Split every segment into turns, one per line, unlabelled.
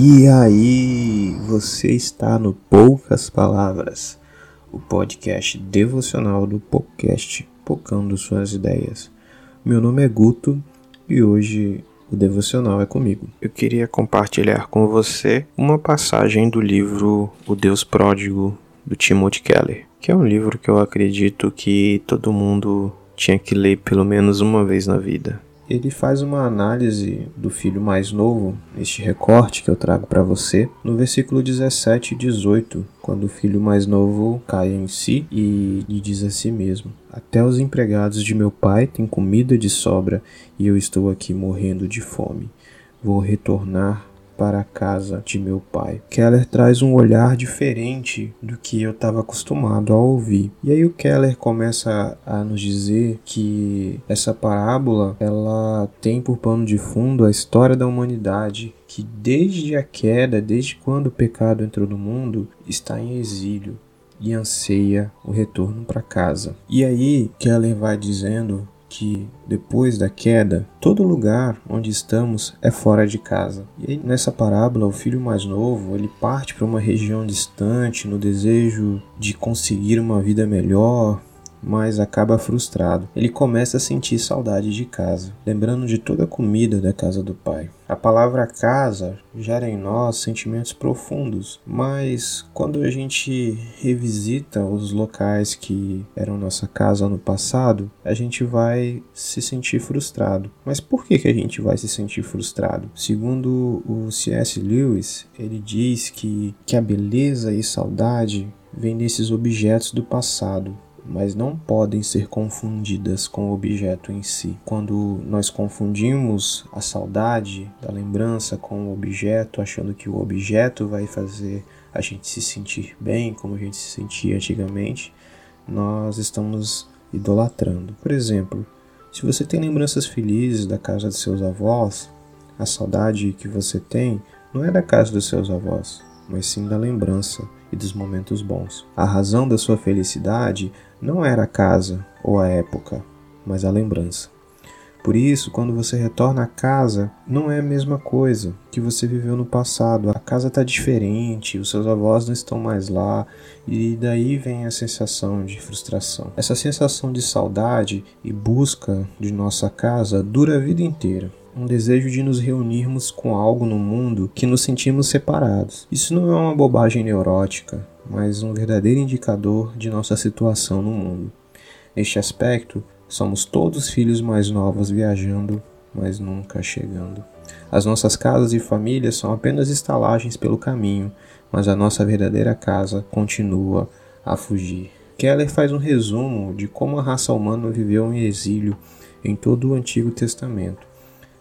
E aí, você está no Poucas Palavras, o podcast devocional do podcast Pocando Suas Ideias. Meu nome é Guto e hoje o devocional é comigo. Eu queria compartilhar com você uma passagem do livro O Deus Pródigo do Timothy Keller, que é um livro que eu acredito que todo mundo tinha que ler pelo menos uma vez na vida ele faz uma análise do filho mais novo, este recorte que eu trago para você, no versículo 17 e 18, quando o filho mais novo cai em si e diz a si mesmo: Até os empregados de meu pai têm comida de sobra e eu estou aqui morrendo de fome. Vou retornar para a casa de meu pai. Keller traz um olhar diferente do que eu estava acostumado a ouvir. E aí o Keller começa a nos dizer que essa parábola ela tem por pano de fundo a história da humanidade que desde a queda, desde quando o pecado entrou no mundo, está em exílio e anseia o retorno para casa. E aí Keller vai dizendo que depois da queda, todo lugar onde estamos é fora de casa. E aí, nessa parábola, o filho mais novo, ele parte para uma região distante no desejo de conseguir uma vida melhor, mas acaba frustrado. Ele começa a sentir saudade de casa, lembrando de toda a comida da casa do pai. A palavra casa gera em nós sentimentos profundos, mas quando a gente revisita os locais que eram nossa casa no passado, a gente vai se sentir frustrado. Mas por que, que a gente vai se sentir frustrado? Segundo o C.S. Lewis, ele diz que, que a beleza e saudade vêm desses objetos do passado, mas não podem ser confundidas com o objeto em si. Quando nós confundimos a saudade da lembrança com o objeto, achando que o objeto vai fazer a gente se sentir bem, como a gente se sentia antigamente, nós estamos idolatrando. Por exemplo, se você tem lembranças felizes da casa de seus avós, a saudade que você tem não é da casa dos seus avós, mas sim da lembrança e dos momentos bons. A razão da sua felicidade não era a casa ou a época, mas a lembrança. Por isso, quando você retorna à casa, não é a mesma coisa que você viveu no passado. A casa está diferente, os seus avós não estão mais lá, e daí vem a sensação de frustração. Essa sensação de saudade e busca de nossa casa dura a vida inteira um desejo de nos reunirmos com algo no mundo que nos sentimos separados. Isso não é uma bobagem neurótica, mas um verdadeiro indicador de nossa situação no mundo. Neste aspecto, somos todos filhos mais novos viajando, mas nunca chegando. As nossas casas e famílias são apenas estalagens pelo caminho, mas a nossa verdadeira casa continua a fugir. Keller faz um resumo de como a raça humana viveu em exílio em todo o Antigo Testamento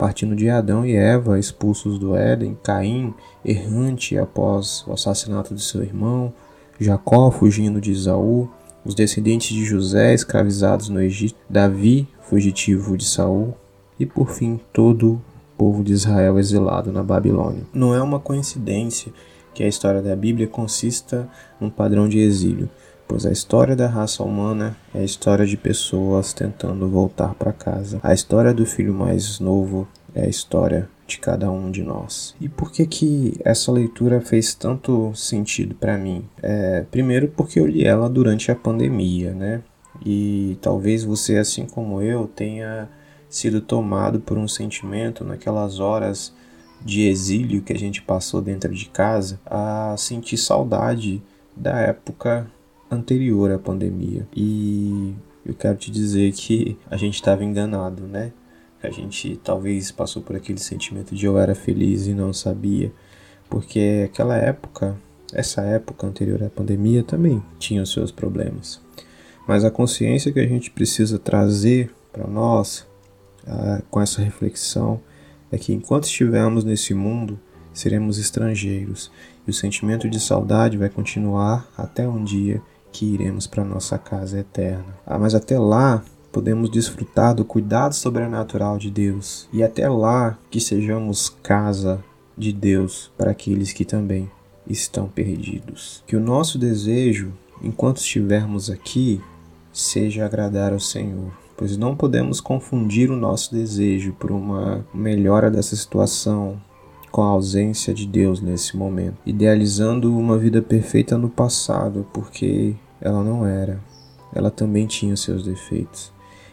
partindo de Adão e Eva expulsos do Éden, Caim errante após o assassinato de seu irmão, Jacó fugindo de Isaú, os descendentes de José escravizados no Egito, Davi fugitivo de Saul e por fim todo o povo de Israel exilado na Babilônia. Não é uma coincidência que a história da Bíblia consista num padrão de exílio pois a história da raça humana é a história de pessoas tentando voltar para casa. A história do filho mais novo é a história de cada um de nós. E por que que essa leitura fez tanto sentido para mim? É, primeiro porque eu li ela durante a pandemia, né? E talvez você, assim como eu, tenha sido tomado por um sentimento naquelas horas de exílio que a gente passou dentro de casa, a sentir saudade da época anterior à pandemia. E eu quero te dizer que a gente estava enganado, né? A gente talvez passou por aquele sentimento de eu era feliz e não sabia, porque aquela época, essa época anterior à pandemia também tinha os seus problemas. Mas a consciência que a gente precisa trazer para nós ah, com essa reflexão é que enquanto estivermos nesse mundo, seremos estrangeiros e o sentimento de saudade vai continuar até um dia que iremos para nossa casa eterna. Ah, mas até lá podemos desfrutar do cuidado sobrenatural de Deus e até lá que sejamos casa de Deus para aqueles que também estão perdidos. Que o nosso desejo, enquanto estivermos aqui, seja agradar ao Senhor, pois não podemos confundir o nosso desejo por uma melhora dessa situação com a ausência de Deus nesse momento, idealizando uma vida perfeita no passado, porque ela não era. Ela também tinha seus defeitos.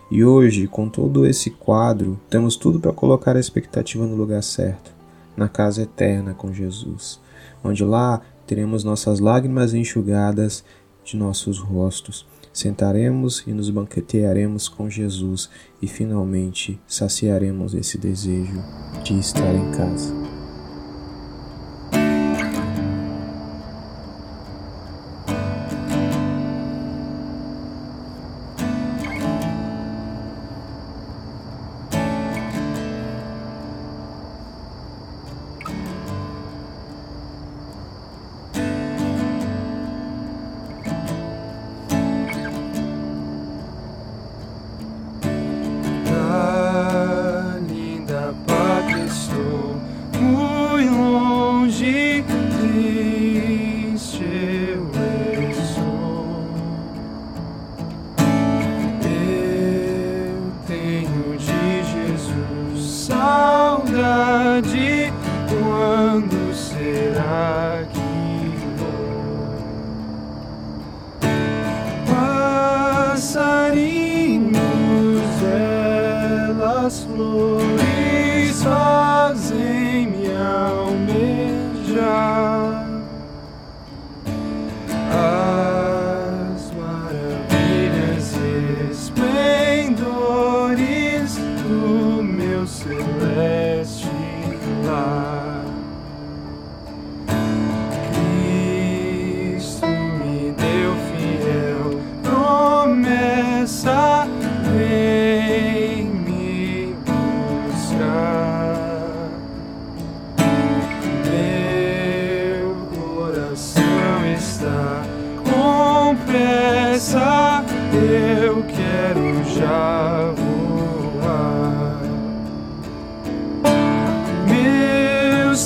E hoje, com todo esse quadro, temos tudo para colocar a expectativa no lugar certo, na casa eterna com Jesus, onde lá teremos nossas lágrimas enxugadas de nossos rostos. Sentaremos e nos banquetearemos com Jesus e finalmente saciaremos esse desejo de estar em casa.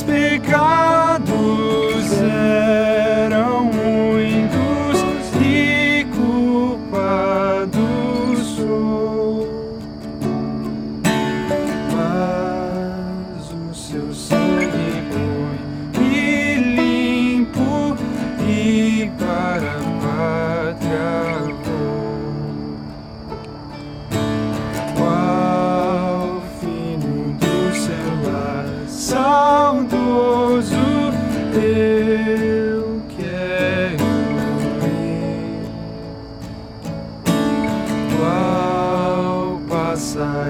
Seu sangue nossa